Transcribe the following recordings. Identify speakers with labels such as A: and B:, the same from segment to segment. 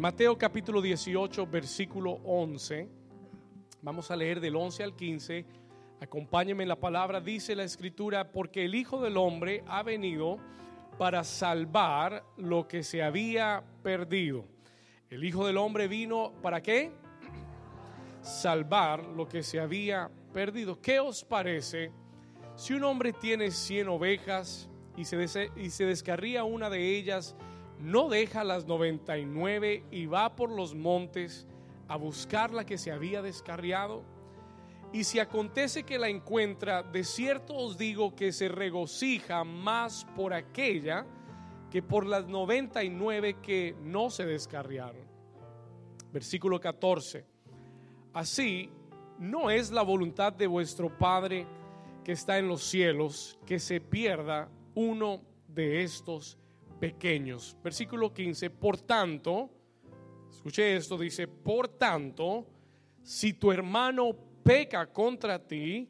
A: Mateo capítulo 18, versículo 11. Vamos a leer del 11 al 15. Acompáñenme en la palabra. Dice la escritura, porque el Hijo del Hombre ha venido para salvar lo que se había perdido. El Hijo del Hombre vino para qué? Salvar lo que se había perdido. ¿Qué os parece si un hombre tiene 100 ovejas y se, y se descarría una de ellas? No deja las 99 y va por los montes a buscar la que se había descarriado. Y si acontece que la encuentra, de cierto os digo que se regocija más por aquella que por las 99 que no se descarriaron. Versículo 14. Así no es la voluntad de vuestro Padre que está en los cielos que se pierda uno de estos pequeños. Versículo 15, por tanto, escuche esto, dice, por tanto, si tu hermano peca contra ti,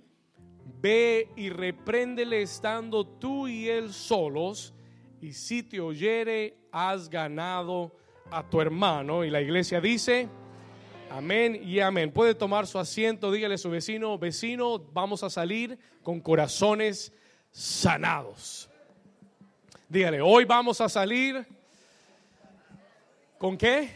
A: ve y repréndele estando tú y él solos, y si te oyere, has ganado a tu hermano. Y la iglesia dice, amén y amén. Puede tomar su asiento, dígale a su vecino, vecino, vamos a salir con corazones sanados. Dígale, hoy vamos a salir con qué?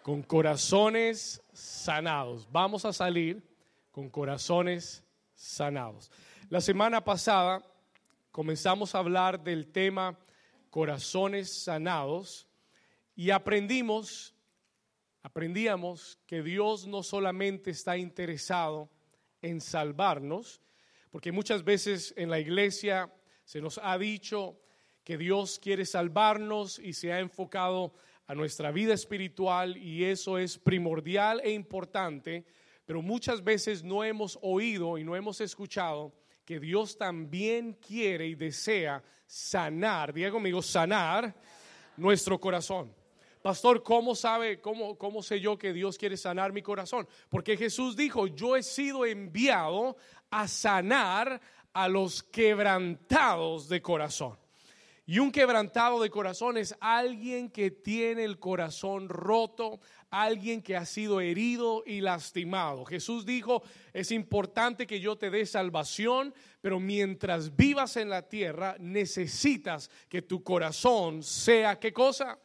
A: Con corazones sanados. Vamos a salir con corazones sanados. La semana pasada comenzamos a hablar del tema corazones sanados y aprendimos, aprendíamos que Dios no solamente está interesado en salvarnos, porque muchas veces en la iglesia se nos ha dicho que Dios quiere salvarnos y se ha enfocado a nuestra vida espiritual y eso es primordial e importante, pero muchas veces no hemos oído y no hemos escuchado que Dios también quiere y desea sanar, diga conmigo, sanar nuestro corazón. Pastor, ¿cómo sabe, cómo, cómo sé yo que Dios quiere sanar mi corazón? Porque Jesús dijo, yo he sido enviado a sanar a los quebrantados de corazón. Y un quebrantado de corazón es alguien que tiene el corazón roto, alguien que ha sido herido y lastimado. Jesús dijo, es importante que yo te dé salvación, pero mientras vivas en la tierra necesitas que tu corazón sea, ¿qué cosa?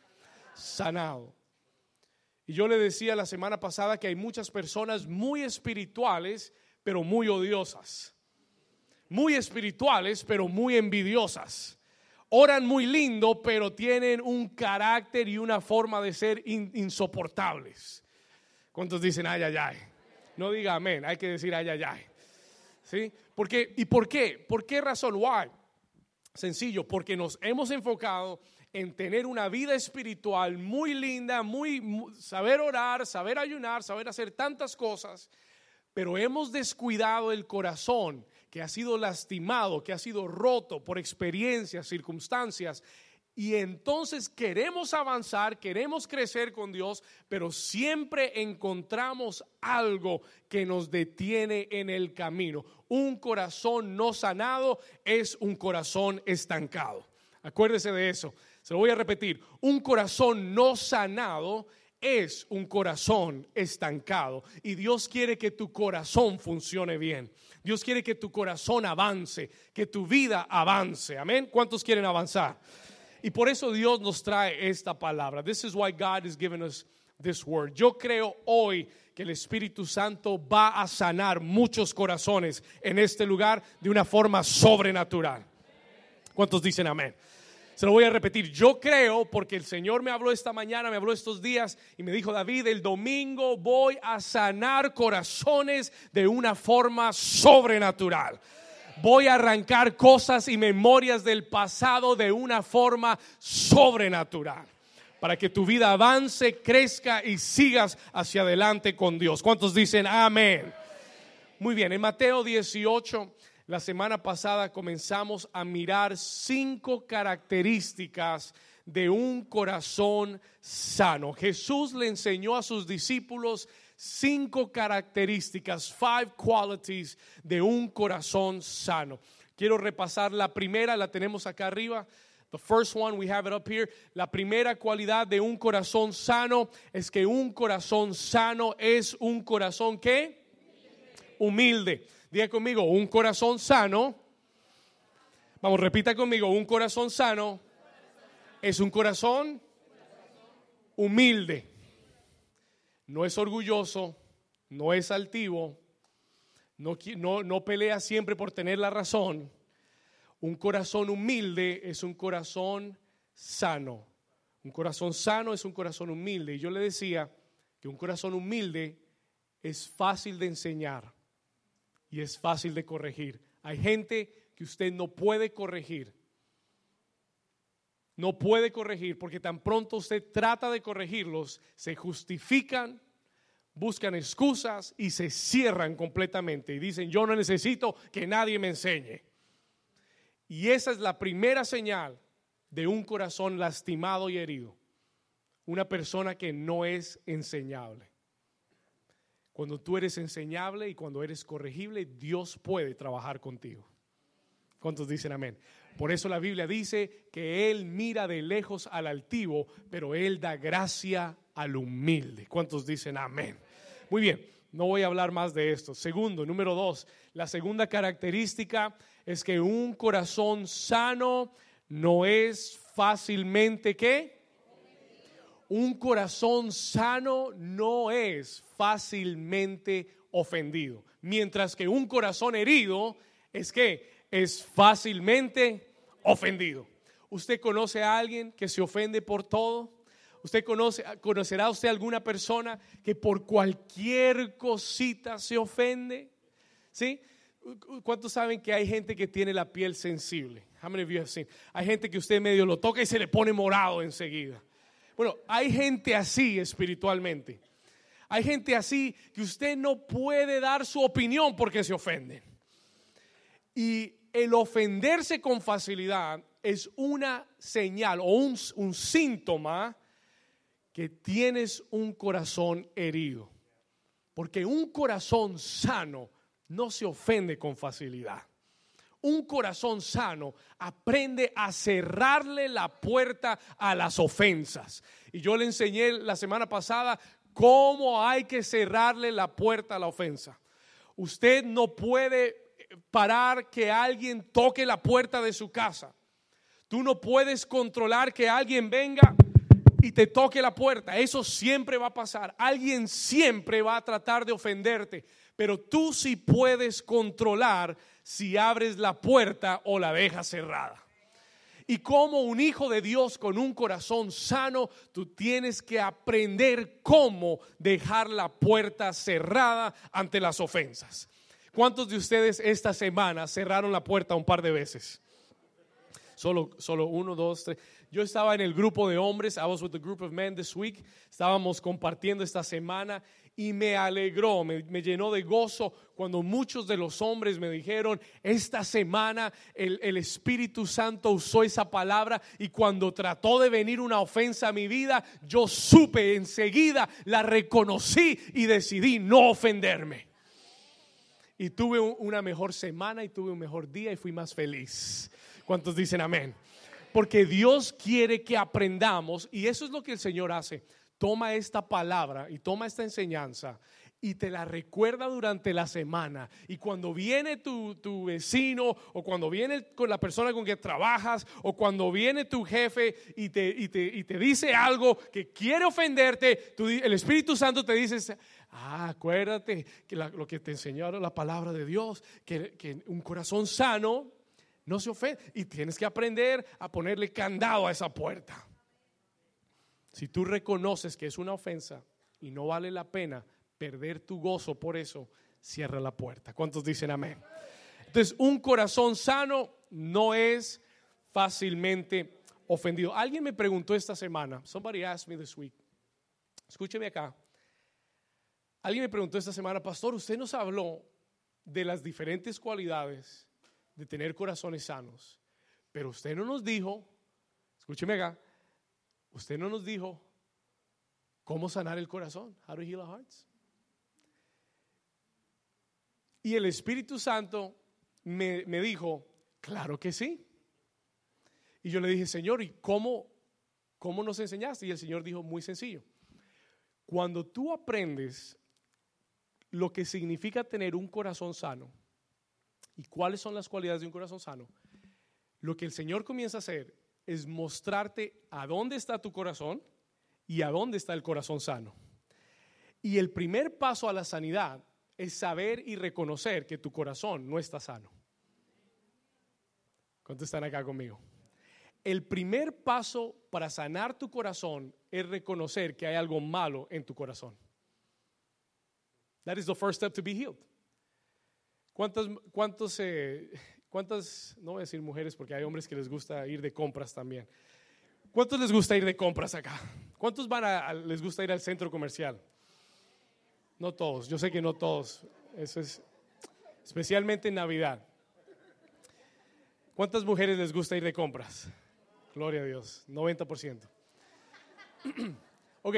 A: Sanado. Y yo le decía la semana pasada que hay muchas personas muy espirituales, pero muy odiosas muy espirituales, pero muy envidiosas. Oran muy lindo, pero tienen un carácter y una forma de ser insoportables. ¿Cuántos dicen ay, ay, ay? No diga amén, hay que decir ay, ay, ay. ¿Sí? Porque, ¿Y por qué? ¿Por qué razón? Why? Sencillo, porque nos hemos enfocado en tener una vida espiritual muy linda, muy saber orar, saber ayunar, saber hacer tantas cosas, pero hemos descuidado el corazón que ha sido lastimado, que ha sido roto por experiencias, circunstancias. Y entonces queremos avanzar, queremos crecer con Dios, pero siempre encontramos algo que nos detiene en el camino. Un corazón no sanado es un corazón estancado. Acuérdese de eso. Se lo voy a repetir. Un corazón no sanado es un corazón estancado y Dios quiere que tu corazón funcione bien. Dios quiere que tu corazón avance, que tu vida avance. Amén. ¿Cuántos quieren avanzar? Y por eso Dios nos trae esta palabra. This is why God has given us this word. Yo creo hoy que el Espíritu Santo va a sanar muchos corazones en este lugar de una forma sobrenatural. ¿Cuántos dicen amén? Se lo voy a repetir. Yo creo, porque el Señor me habló esta mañana, me habló estos días y me dijo, David, el domingo voy a sanar corazones de una forma sobrenatural. Voy a arrancar cosas y memorias del pasado de una forma sobrenatural. Para que tu vida avance, crezca y sigas hacia adelante con Dios. ¿Cuántos dicen amén? Muy bien, en Mateo 18 la semana pasada comenzamos a mirar cinco características de un corazón sano. Jesús le enseñó a sus discípulos cinco características, five qualities de un corazón sano. Quiero repasar la primera, la tenemos acá arriba. The first one, we have it up here. La primera cualidad de un corazón sano es que un corazón sano es un corazón que humilde. Diga conmigo, un corazón sano. Vamos, repita conmigo, un corazón sano es un corazón humilde. No es orgulloso, no es altivo, no, no, no pelea siempre por tener la razón. Un corazón humilde es un corazón sano. Un corazón sano es un corazón humilde. Y yo le decía que un corazón humilde es fácil de enseñar y es fácil de corregir. Hay gente que usted no puede corregir. No puede corregir porque tan pronto usted trata de corregirlos, se justifican, buscan excusas y se cierran completamente y dicen, yo no necesito que nadie me enseñe. Y esa es la primera señal de un corazón lastimado y herido. Una persona que no es enseñable. Cuando tú eres enseñable y cuando eres corregible, Dios puede trabajar contigo. ¿Cuántos dicen amén? Por eso la Biblia dice que Él mira de lejos al altivo, pero Él da gracia al humilde. ¿Cuántos dicen amén? Muy bien, no voy a hablar más de esto. Segundo, número dos, la segunda característica es que un corazón sano no es fácilmente qué? Un corazón sano no es fácilmente ofendido, mientras que un corazón herido es que es fácilmente ofendido. ¿Usted conoce a alguien que se ofende por todo? ¿Usted conoce, conocerá usted alguna persona que por cualquier cosita se ofende? ¿Sí? ¿Cuántos saben que hay gente que tiene la piel sensible? How many of you have seen? Hay gente que usted medio lo toca y se le pone morado enseguida. Bueno, hay gente así espiritualmente. Hay gente así que usted no puede dar su opinión porque se ofende. Y el ofenderse con facilidad es una señal o un, un síntoma que tienes un corazón herido. Porque un corazón sano no se ofende con facilidad un corazón sano aprende a cerrarle la puerta a las ofensas. Y yo le enseñé la semana pasada cómo hay que cerrarle la puerta a la ofensa. Usted no puede parar que alguien toque la puerta de su casa. Tú no puedes controlar que alguien venga y te toque la puerta. Eso siempre va a pasar. Alguien siempre va a tratar de ofenderte. Pero tú sí puedes controlar si abres la puerta o la dejas cerrada. Y como un hijo de Dios con un corazón sano, tú tienes que aprender cómo dejar la puerta cerrada ante las ofensas. ¿Cuántos de ustedes esta semana cerraron la puerta un par de veces? Solo, solo uno, dos, tres. Yo estaba en el grupo de hombres, I was with the group of men this week. Estábamos compartiendo esta semana y me alegró, me, llenó de gozo cuando muchos de los hombres me dijeron, esta semana el, el, Espíritu Santo usó esa palabra y cuando trató de venir una ofensa a mi vida, yo supe enseguida, la reconocí y decidí no ofenderme. Y tuve una mejor semana y tuve un mejor día y fui más feliz. ¿Cuántos dicen amén? Porque Dios quiere que aprendamos y eso es lo que el Señor hace toma esta palabra y toma esta enseñanza y te la recuerda durante la semana. Y cuando viene tu, vecino o cuando viene con la persona con que trabajas o cuando viene tu jefe y te, y te, dice algo que quiere ofenderte, el Espíritu Santo te dice, ah, acuérdate que lo que te enseñaron la palabra de Dios, que, que un corazón sano no se ofende y tienes que aprender a ponerle candado a esa puerta. Si tú reconoces que es una ofensa y no vale la pena perder tu gozo por eso, cierra la puerta. ¿Cuántos dicen amén? Entonces, un corazón sano no es fácilmente ofendido. Alguien me preguntó esta semana, somebody asked me this week. Escúcheme acá. Alguien me preguntó esta semana, pastor, usted nos habló de las diferentes cualidades de tener corazones sanos, pero usted no nos dijo, escúcheme acá, Usted no nos dijo cómo sanar el corazón. How to heal our hearts. Y el Espíritu Santo me, me dijo, claro que sí. Y yo le dije, Señor, ¿y cómo, cómo nos enseñaste? Y el Señor dijo, muy sencillo. Cuando tú aprendes lo que significa tener un corazón sano y cuáles son las cualidades de un corazón sano, lo que el Señor comienza a hacer es mostrarte a dónde está tu corazón y a dónde está el corazón sano. Y el primer paso a la sanidad es saber y reconocer que tu corazón no está sano. ¿Cuántos están acá conmigo? El primer paso para sanar tu corazón es reconocer que hay algo malo en tu corazón. That is the first step to be healed. ¿Cuántos, cuántos, eh, cuántas, no voy a decir mujeres porque hay hombres que les gusta ir de compras también. ¿Cuántos les gusta ir de compras acá? ¿Cuántos van a, les gusta ir al centro comercial? No todos, yo sé que no todos. Eso es especialmente en Navidad. ¿Cuántas mujeres les gusta ir de compras? Gloria a Dios, 90%. ok,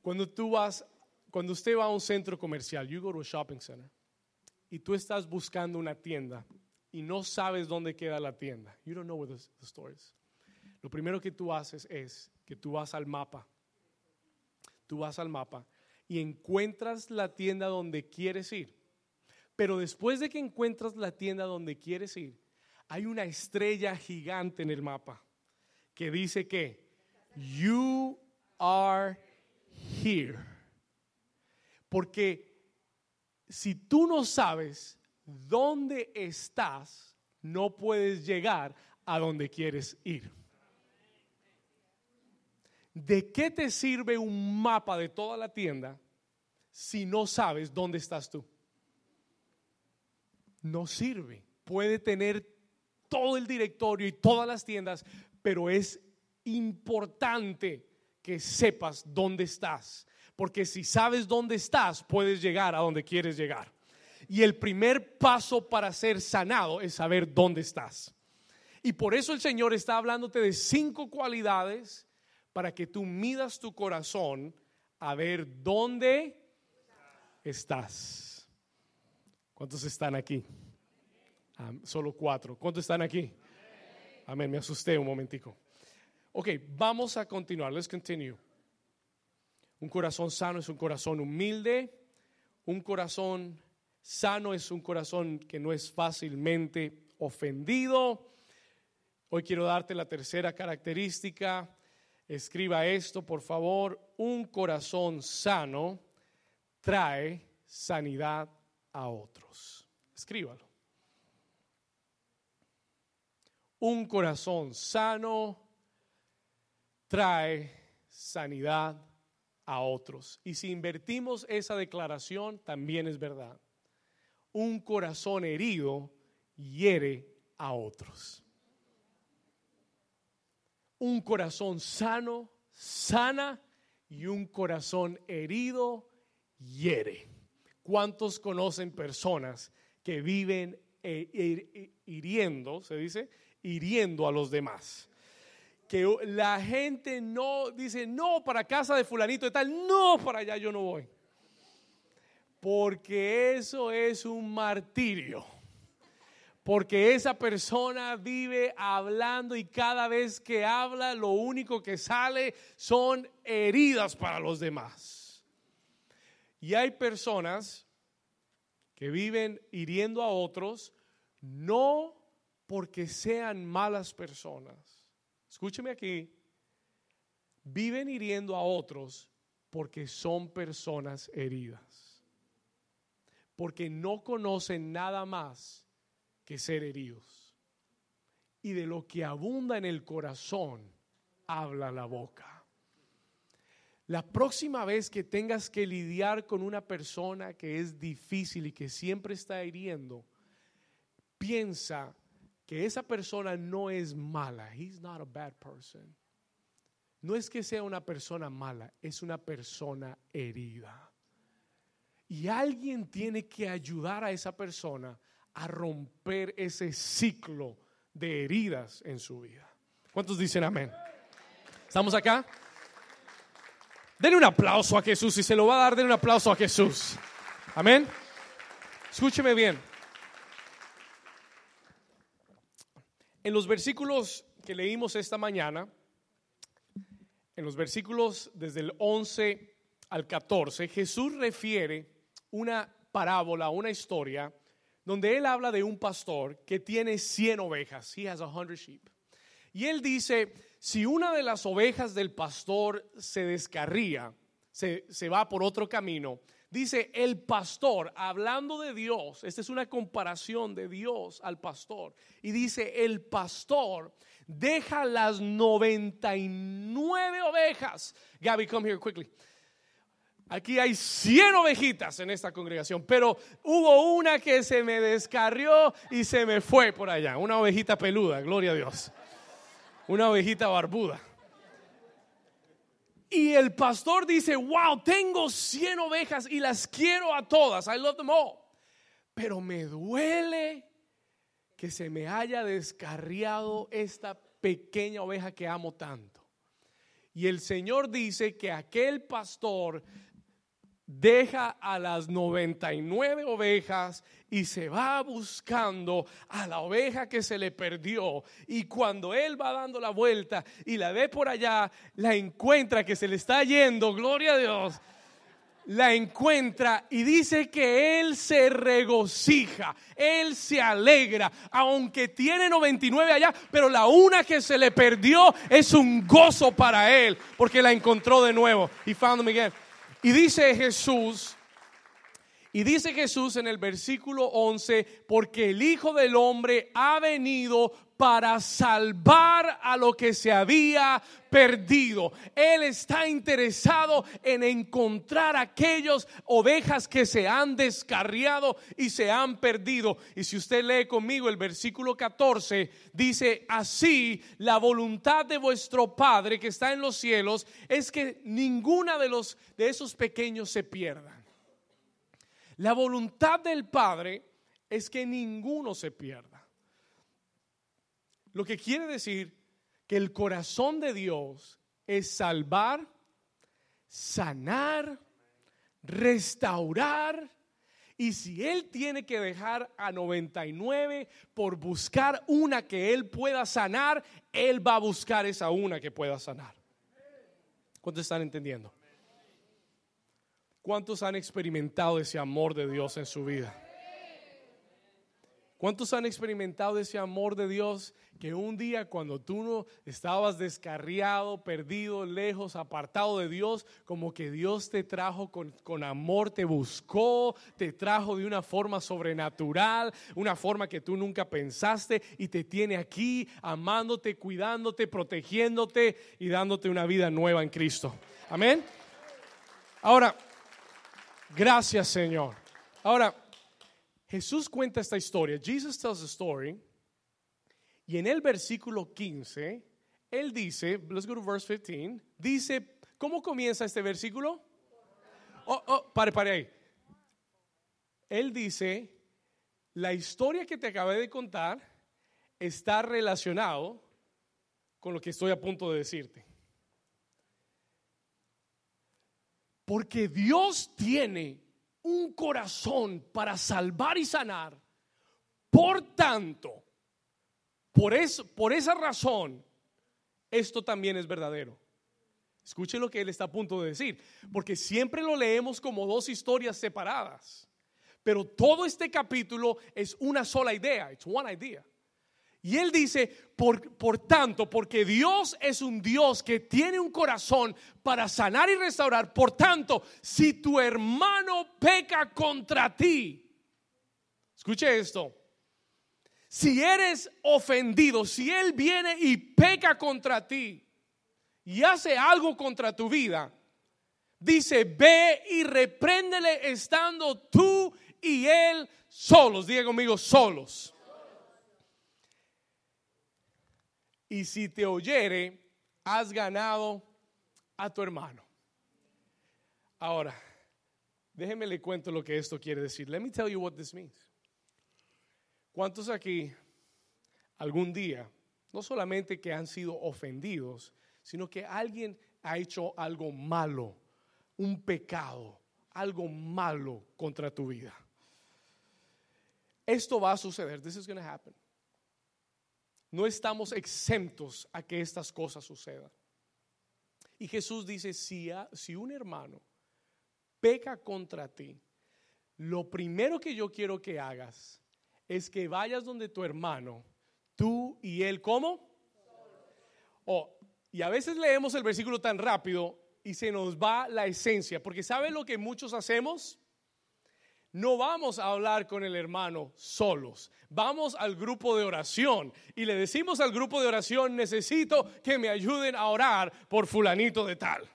A: cuando tú vas, cuando usted va a un centro comercial, you go to a shopping center, y tú estás buscando una tienda y no sabes dónde queda la tienda, you don't know where the, the store is. Lo primero que tú haces es que tú vas al mapa. Tú vas al mapa y encuentras la tienda donde quieres ir. Pero después de que encuentras la tienda donde quieres ir, hay una estrella gigante en el mapa que dice que you are here. Porque si tú no sabes dónde estás, no puedes llegar a donde quieres ir. ¿De qué te sirve un mapa de toda la tienda si no sabes dónde estás tú? No sirve. Puede tener todo el directorio y todas las tiendas, pero es importante que sepas dónde estás, porque si sabes dónde estás, puedes llegar a donde quieres llegar. Y el primer paso para ser sanado es saber dónde estás. Y por eso el Señor está hablándote de cinco cualidades para que tú midas tu corazón a ver dónde estás. ¿Cuántos están aquí? solo cuatro. ¿Cuántos están aquí? Amén, me asusté un momentico. Ok, vamos a continuar. Let's continue. Un corazón sano es un corazón humilde. Un corazón sano es un corazón que no es fácilmente ofendido. Hoy quiero darte la tercera característica. Escriba esto, por favor. Un corazón sano trae sanidad a otros. Escríbalo. un corazón sano trae sanidad a otros. Y si invertimos esa declaración, también es verdad. Un corazón herido hiere a otros. Un corazón sano, sana y un corazón herido hiere. ¿Cuántos conocen personas que viven eh, eh, hiriendo, se dice, hiriendo a los demás. Que la gente no dice, no, para casa de fulanito de tal, no, para allá yo no voy. Porque eso es un martirio. Porque esa persona vive hablando y cada vez que habla lo único que sale son heridas para los demás. Y hay personas que viven hiriendo a otros, no porque sean malas personas. Escúcheme aquí. Viven hiriendo a otros porque son personas heridas. Porque no conocen nada más que ser heridos. Y de lo que abunda en el corazón, habla la boca. La próxima vez que tengas que lidiar con una persona que es difícil y que siempre está hiriendo, piensa que esa persona no es mala. He's not a bad person. No es que sea una persona mala, es una persona herida. Y alguien tiene que ayudar a esa persona a romper ese ciclo de heridas en su vida. ¿Cuántos dicen amén? ¿Estamos acá? Denle un aplauso a Jesús. Si se lo va a dar, denle un aplauso a Jesús. Amén. Escúcheme bien. En los versículos que leímos esta mañana, en los versículos desde el 11 al 14, Jesús refiere una parábola, una historia, donde él habla de un pastor que tiene 100 ovejas. He has 100 sheep. Y él dice, si una de las ovejas del pastor se descarría, se, se va por otro camino, dice el pastor, hablando de Dios, esta es una comparación de Dios al pastor, y dice, el pastor deja las 99 ovejas. Gabby, come here quickly. Aquí hay 100 ovejitas en esta congregación, pero hubo una que se me descarrió y se me fue por allá. Una ovejita peluda, gloria a Dios. Una ovejita barbuda. Y el pastor dice, wow, tengo 100 ovejas y las quiero a todas. I love them all. Pero me duele que se me haya descarriado esta pequeña oveja que amo tanto. Y el Señor dice que aquel pastor deja a las 99 ovejas y se va buscando a la oveja que se le perdió. Y cuando él va dando la vuelta y la ve por allá, la encuentra que se le está yendo, gloria a Dios. La encuentra y dice que él se regocija, él se alegra, aunque tiene 99 allá, pero la una que se le perdió es un gozo para él, porque la encontró de nuevo. Y found them again. Y dice Jesús, y dice Jesús en el versículo 11, porque el Hijo del Hombre ha venido para salvar a lo que se había perdido. Él está interesado en encontrar aquellas ovejas que se han descarriado y se han perdido. Y si usted lee conmigo el versículo 14, dice, así la voluntad de vuestro Padre que está en los cielos es que ninguna de, los, de esos pequeños se pierda. La voluntad del Padre es que ninguno se pierda. Lo que quiere decir que el corazón de Dios es salvar, sanar, restaurar. Y si Él tiene que dejar a 99 por buscar una que Él pueda sanar, Él va a buscar esa una que pueda sanar. ¿Cuántos están entendiendo? ¿Cuántos han experimentado ese amor de Dios en su vida? ¿Cuántos han experimentado ese amor de Dios que un día cuando tú no estabas descarriado, perdido, lejos, apartado de Dios, como que Dios te trajo con, con, amor, te buscó, te trajo de una forma sobrenatural, una forma que tú nunca pensaste y te tiene aquí amándote, cuidándote, protegiéndote y dándote una vida nueva en Cristo? Amén. Ahora, gracias Señor. Ahora, Jesús cuenta esta historia. Jesus tells a story. Y en el versículo 15, él dice, let's go to verse 15, dice, ¿cómo comienza este versículo? Oh, oh, pare, pare ahí. Él dice, la historia que te acabé de contar está relacionado con lo que estoy a punto de decirte. Porque Dios tiene un corazón para salvar y sanar. Por tanto, por, eso, por esa razón, esto también es verdadero. Escuche lo que él está a punto de decir, porque siempre lo leemos como dos historias separadas, pero todo este capítulo es una sola idea, it's one idea. Y él dice, por, por, tanto, porque Dios es un Dios que tiene un corazón para sanar y restaurar, por tanto, si tu hermano peca contra ti, escuche esto, si eres ofendido, si él viene y peca contra ti y hace algo contra tu vida, dice, ve y repréndele estando tú y él solos, diga conmigo, solos. Y si te oyere, has ganado a tu hermano. Ahora, déjeme le cuento lo que esto quiere decir. Let me tell you what this means. ¿Cuántos aquí algún día, no solamente que han sido ofendidos, sino que alguien ha hecho algo malo, un pecado, algo malo contra tu vida? Esto va a suceder. This is going to happen. No estamos exentos a que estas cosas sucedan. Y Jesús dice, si, un hermano peca contra ti, lo primero que yo quiero que hagas es que vayas donde tu hermano, tú y él, ¿cómo? Oh, y a veces leemos el versículo tan rápido y se nos va la esencia, porque ¿sabe lo que muchos hacemos? No vamos a hablar con el hermano solos, vamos al grupo de oración y le decimos al grupo de oración, necesito que me ayuden a orar por fulanito de tal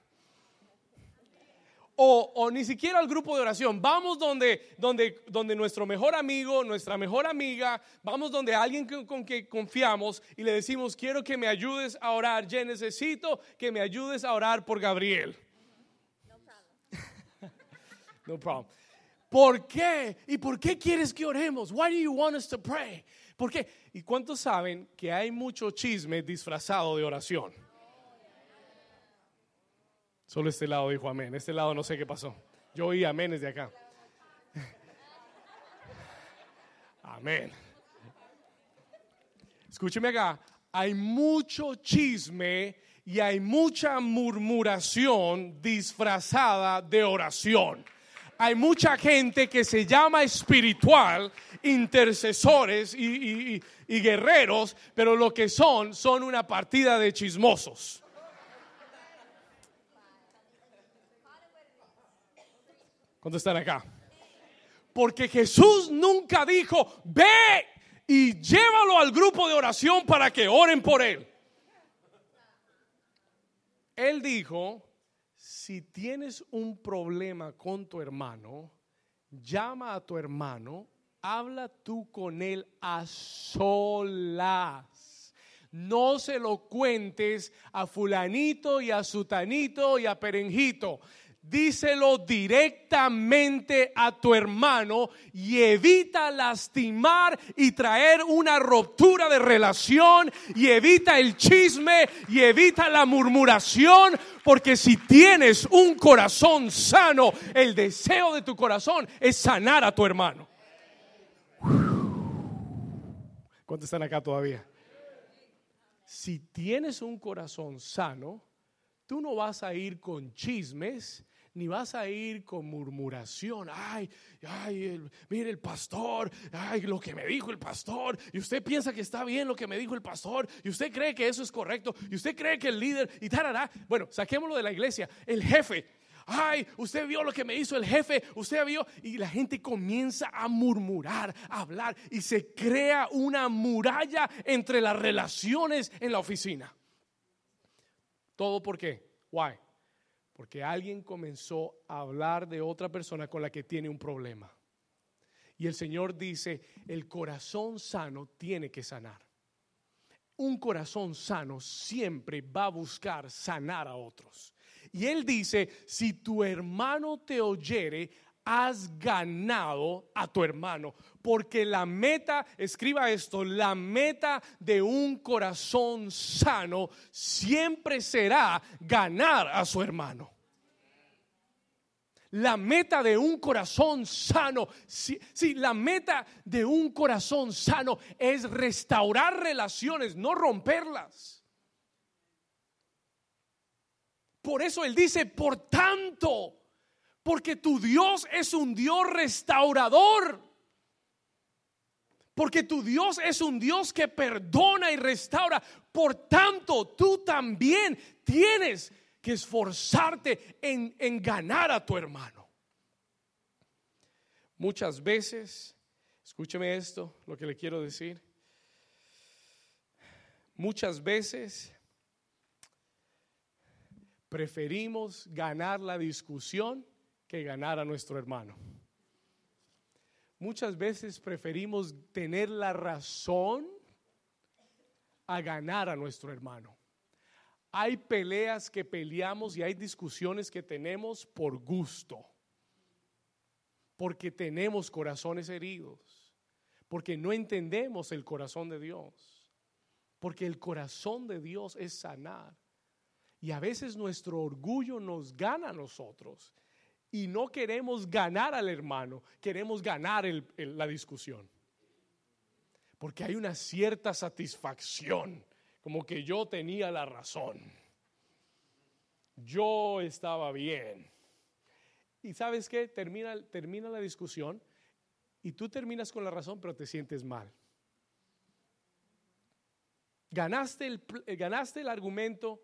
A: o, ni siquiera al grupo de oración. Vamos donde, donde, donde nuestro mejor amigo, nuestra mejor amiga, vamos donde alguien con, con que confiamos y le decimos, quiero que me ayudes a orar. Yo necesito que me ayudes a orar por Gabriel. No problem. no problem. ¿Por qué? ¿Y por qué quieres que oremos? Why do you want us to pray? ¿Por qué? ¿Y cuántos saben que hay mucho chisme disfrazado de oración? Solo este lado dijo amén. Este lado no sé qué pasó. Yo oí amén desde acá. Amén. Escúcheme acá. Hay mucho chisme y hay mucha murmuración disfrazada de oración. Hay mucha gente que se llama espiritual, intercesores y, guerreros, pero lo que son son una partida de chismosos. ¿Cuántos están acá? Porque Jesús nunca dijo, ve y llévalo al grupo de oración para que oren por él. Él dijo, si tienes un problema con tu hermano, llama a tu hermano, habla tú con él a solas. No se lo cuentes a fulanito y a sutanito y a perenjito díselo directamente a tu hermano y evita lastimar y traer una ruptura de relación y evita el chisme y evita la murmuración, porque si tienes un corazón sano, el deseo de tu corazón es sanar a tu hermano. ¿Cuántos están acá todavía? Si tienes un corazón sano, tú no vas a ir con chismes, ni vas a ir con murmuración. Ay, ay, mire el pastor, ay, lo que me dijo el pastor. Y usted piensa que está bien lo que me dijo el pastor. Y usted cree que eso es correcto. Y usted cree que el líder y tarará. Bueno, saquémoslo de la iglesia. El jefe. Ay, usted vio lo que me hizo el jefe, usted vio, y la gente comienza a murmurar, a hablar, y se crea una muralla entre las relaciones en la oficina. ¿Todo por qué? Why? Porque alguien comenzó a hablar de otra persona con la que tiene un problema. Y el Señor dice, el corazón sano tiene que sanar. Un corazón sano siempre va a buscar sanar a otros. Y Él dice, si tu hermano te oyere, has ganado a tu hermano. Porque la meta, escriba esto, la meta de un corazón sano siempre será ganar a su hermano. La meta de un corazón sano, sí, la meta de un corazón sano es restaurar relaciones, no romperlas. Por eso Él dice, por tanto, porque tu Dios es un Dios restaurador. Porque tu Dios es un Dios que perdona y restaura. Por tanto, tú también tienes que esforzarte en, ganar a tu hermano. Muchas veces, escúcheme esto, lo que le quiero decir. Muchas veces preferimos ganar la discusión que ganar a nuestro hermano. Muchas veces preferimos tener la razón a ganar a nuestro hermano. Hay peleas que peleamos y hay discusiones que tenemos por gusto, porque tenemos corazones heridos, porque no entendemos el corazón de Dios, porque el corazón de Dios es sanar. Y a veces nuestro orgullo nos gana a nosotros y no queremos ganar al hermano, queremos ganar la discusión. Porque hay una cierta satisfacción, como que yo tenía la razón. Yo estaba bien. Y sabes qué? Termina, termina la discusión y tú terminas con la razón, pero te sientes mal. Ganaste el, ganaste el argumento,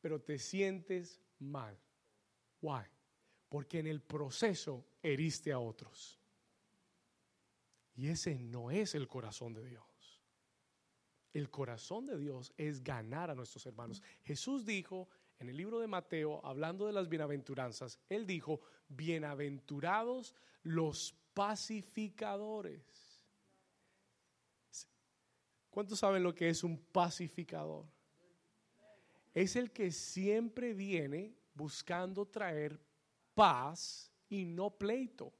A: pero te sientes mal. Why? Porque en el proceso heriste a otros. Y ese no es el corazón de Dios. El corazón de Dios es ganar a nuestros hermanos. Jesús dijo en el libro de Mateo, hablando de las bienaventuranzas, él dijo, bienaventurados los pacificadores. ¿Cuántos saben lo que es un pacificador? Es el que siempre viene buscando traer paz y no pleito.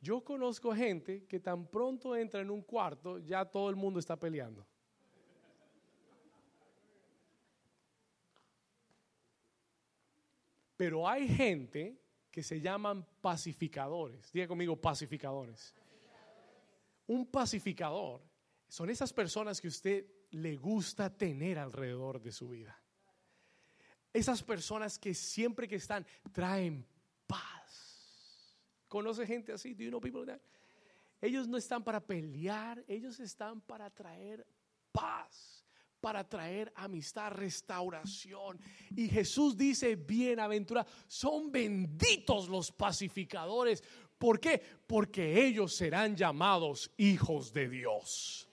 A: Yo conozco gente que tan pronto entra en un cuarto, ya todo el mundo está peleando. Pero hay gente que se llaman pacificadores. Diga conmigo, pacificadores. Un pacificador son esas personas que usted le gusta tener alrededor de su vida. Esas personas que siempre que están traen paz. ¿Conoce gente así? Do you know people like that? Ellos no están para pelear, ellos están para traer paz para traer amistad, restauración. Y Jesús dice, bienaventurado, son benditos los pacificadores. ¿Por qué? Porque ellos serán llamados hijos de Dios.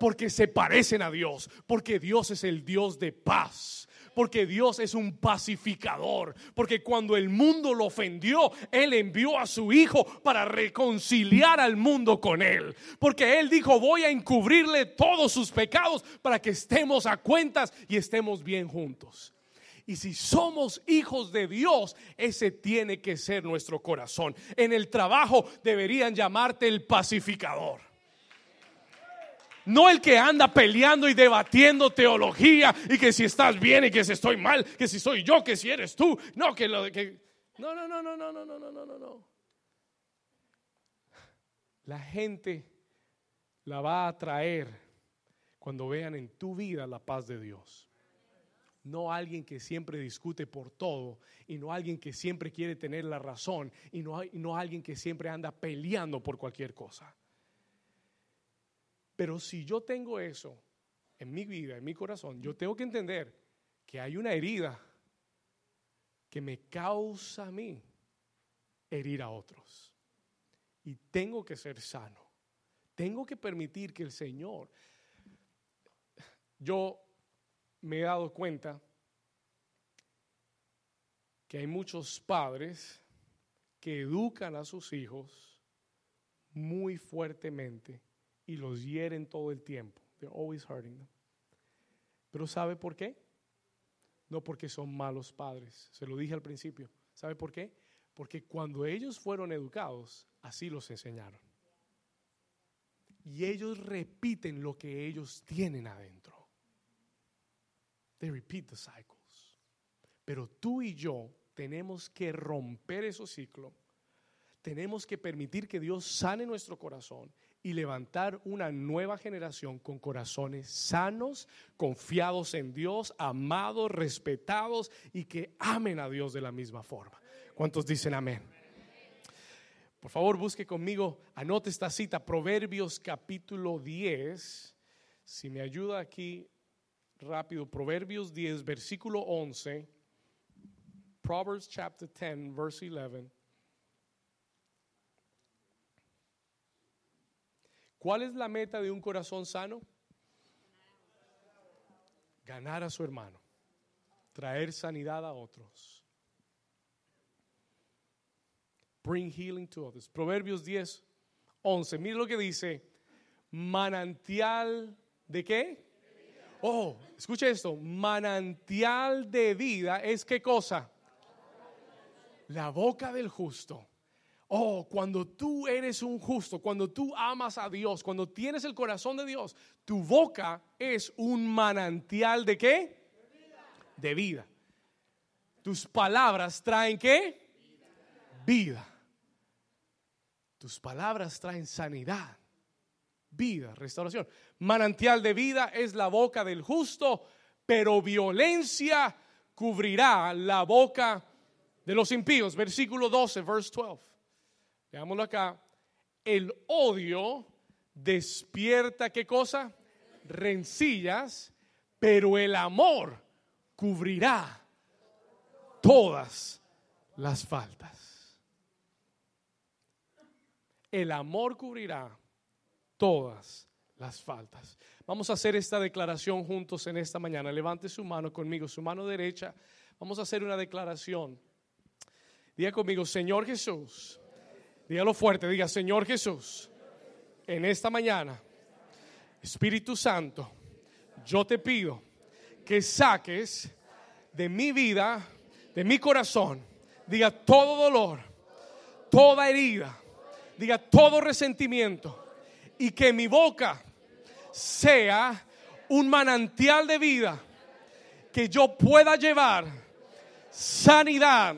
A: Porque se parecen a Dios, porque Dios es el Dios de paz porque Dios es un pacificador, porque cuando el mundo lo ofendió, Él envió a su Hijo para reconciliar al mundo con Él, porque Él dijo, voy a encubrirle todos sus pecados para que estemos a cuentas y estemos bien juntos. Y si somos hijos de Dios, ese tiene que ser nuestro corazón. En el trabajo deberían llamarte el pacificador. No el que anda peleando y debatiendo teología y que si estás bien y que si estoy mal, que si soy yo, que si eres tú. No, que lo que No, no, no, no, no, no, no, no, no, no. La gente la va a traer cuando vean en tu vida la paz de Dios. No alguien que siempre discute por todo y no alguien que siempre quiere tener la razón y no, no alguien que siempre anda peleando por cualquier cosa. Pero si yo tengo eso en mi vida, en mi corazón, yo tengo que entender que hay una herida que me causa a mí herir a otros. Y tengo que ser sano. Tengo que permitir que el Señor, yo me he dado cuenta que hay muchos padres que educan a sus hijos muy fuertemente y los hieren todo el tiempo. They're always hurting them. Pero ¿sabe por qué? No porque son malos padres. Se lo dije al principio. ¿Sabe por qué? Porque cuando ellos fueron educados, así los enseñaron. Y ellos repiten lo que ellos tienen adentro. They repeat the cycles. Pero tú y yo tenemos que romper esos ciclos. Tenemos que permitir que Dios sane nuestro corazón y levantar una nueva generación con corazones sanos, confiados en Dios, amados, respetados y que amen a Dios de la misma forma. ¿Cuántos dicen amén? Por favor, busque conmigo, anote esta cita, Proverbios capítulo 10. Si me ayuda aquí rápido, Proverbios 10, versículo 11. Proverbs chapter 10, verse 11. ¿Cuál es la meta de un corazón sano? Ganar a su hermano, traer sanidad a otros. Bring healing to others. Proverbios 10, 11. Mire lo que dice. Manantial de qué? Oh, escuche esto. Manantial de vida es qué cosa? La boca del justo. Oh, cuando tú eres un justo, cuando tú amas a Dios, cuando tienes el corazón de Dios, tu boca es un manantial de qué? De vida. Tus palabras traen qué? Vida. Tus palabras traen sanidad, vida, restauración. Manantial de vida es la boca del justo, pero violencia cubrirá la boca de los impíos. Versículo 12, verse 12. Veámoslo acá. El odio despierta qué cosa? Rencillas, pero el amor cubrirá todas las faltas. El amor cubrirá todas las faltas. Vamos a hacer esta declaración juntos en esta mañana. Levante su mano conmigo, su mano derecha. Vamos a hacer una declaración. Diga conmigo, Señor Jesús. Dígalo fuerte, diga, Señor Jesús. En esta mañana, Espíritu Santo, yo te pido que saques de mi vida, de mi corazón, diga todo dolor, toda herida, diga todo resentimiento y que mi boca sea un manantial de vida que yo pueda llevar sanidad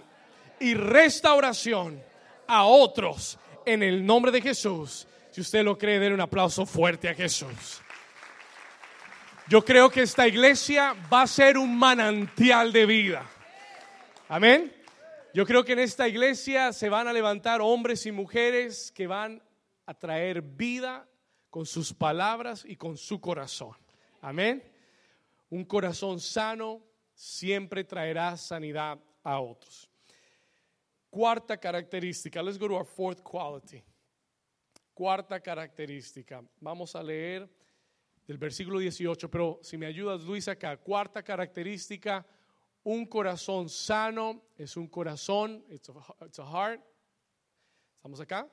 A: y restauración a otros en el nombre de Jesús. Si usted lo cree, den un aplauso fuerte a Jesús. Yo creo que esta iglesia va a ser un manantial de vida. Amén. Yo creo que en esta iglesia se van a levantar hombres y mujeres que van a traer vida con sus palabras y con su corazón. Amén. Un corazón sano siempre traerá sanidad a otros. Cuarta característica. Let's go to our fourth quality. Cuarta característica. Vamos a leer del versículo 18, pero si me ayudas Luis acá. Cuarta característica. Un corazón sano es un corazón, it's a heart. ¿Estamos acá?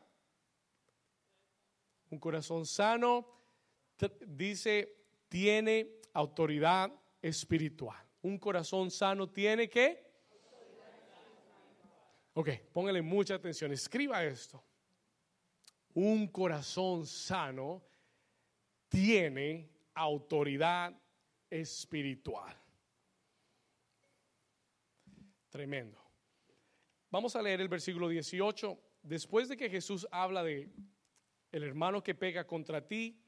A: Un corazón sano dice tiene autoridad espiritual. Un corazón sano tiene que Ok, póngale mucha atención, escriba esto. Un corazón sano tiene autoridad espiritual. Tremendo. Vamos a leer el versículo 18. Después de que Jesús habla de el hermano que pega contra ti,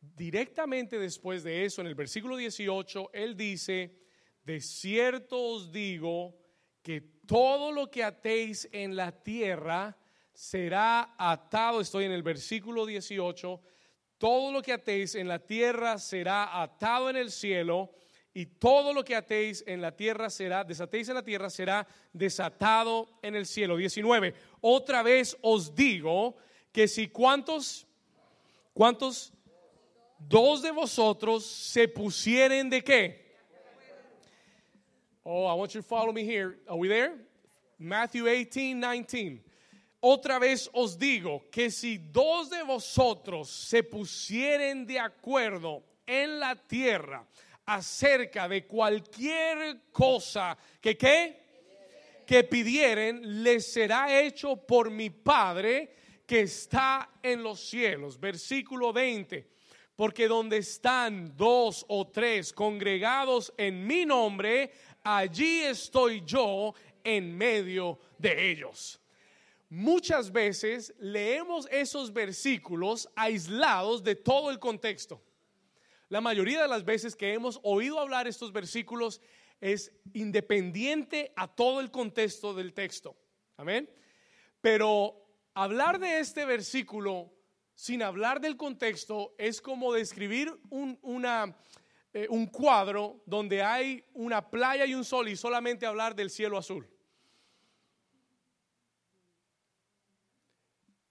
A: directamente después de eso, en el versículo 18, él dice, de cierto os digo que todo lo que atéis en la tierra será atado, estoy en el versículo 18, todo lo que atéis en la tierra será atado en el cielo y todo lo que atéis en la tierra será, desatéis en la tierra será desatado en el cielo. 19. Otra vez os digo que si cuántos, cuántos, dos de vosotros se pusieren de qué? Oh, I want you to follow me here. Are we there? Matthew 18, 19. Otra vez os digo que si dos de vosotros se pusieren de acuerdo en la tierra acerca de cualquier cosa que qué que pidieren les será hecho por mi Padre que está en los cielos. Versículo 20. Porque donde están dos o tres congregados en mi nombre, allí estoy yo en medio de ellos. Muchas veces leemos esos versículos aislados de todo el contexto. La mayoría de las veces que hemos oído hablar estos versículos es independiente a todo el contexto del texto. Amén. Pero hablar de este versículo sin hablar del contexto es como describir un, una, eh, un cuadro donde hay una playa y un sol y solamente hablar del cielo azul.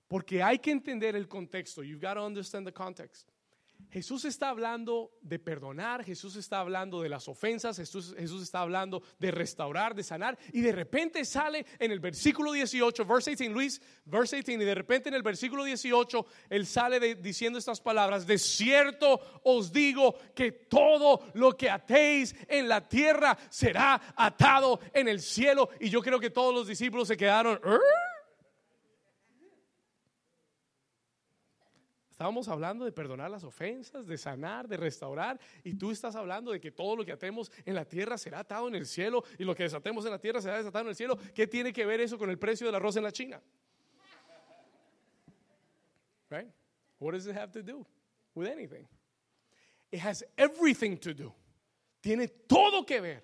A: Porque hay que entender el contexto. You've got to understand the context. Jesús está hablando de perdonar, Jesús está hablando de las ofensas, Jesús, está hablando de restaurar, de sanar, y de repente sale en el versículo 18, verse 18, Luis, verse 18, y de repente en el versículo 18, él sale diciendo estas palabras, de cierto os digo que todo lo que atéis en la tierra será atado en el cielo, y yo creo que todos los discípulos se quedaron, ¿Eh? Estábamos hablando de perdonar las ofensas, de sanar, de restaurar, y tú estás hablando de que todo lo que atemos en la tierra será atado en el cielo y lo que desatemos en la tierra será desatado en el cielo. ¿Qué tiene que ver eso con el precio del arroz en la China? Right? What does it have to do with anything? It has everything to do. Tiene todo que ver.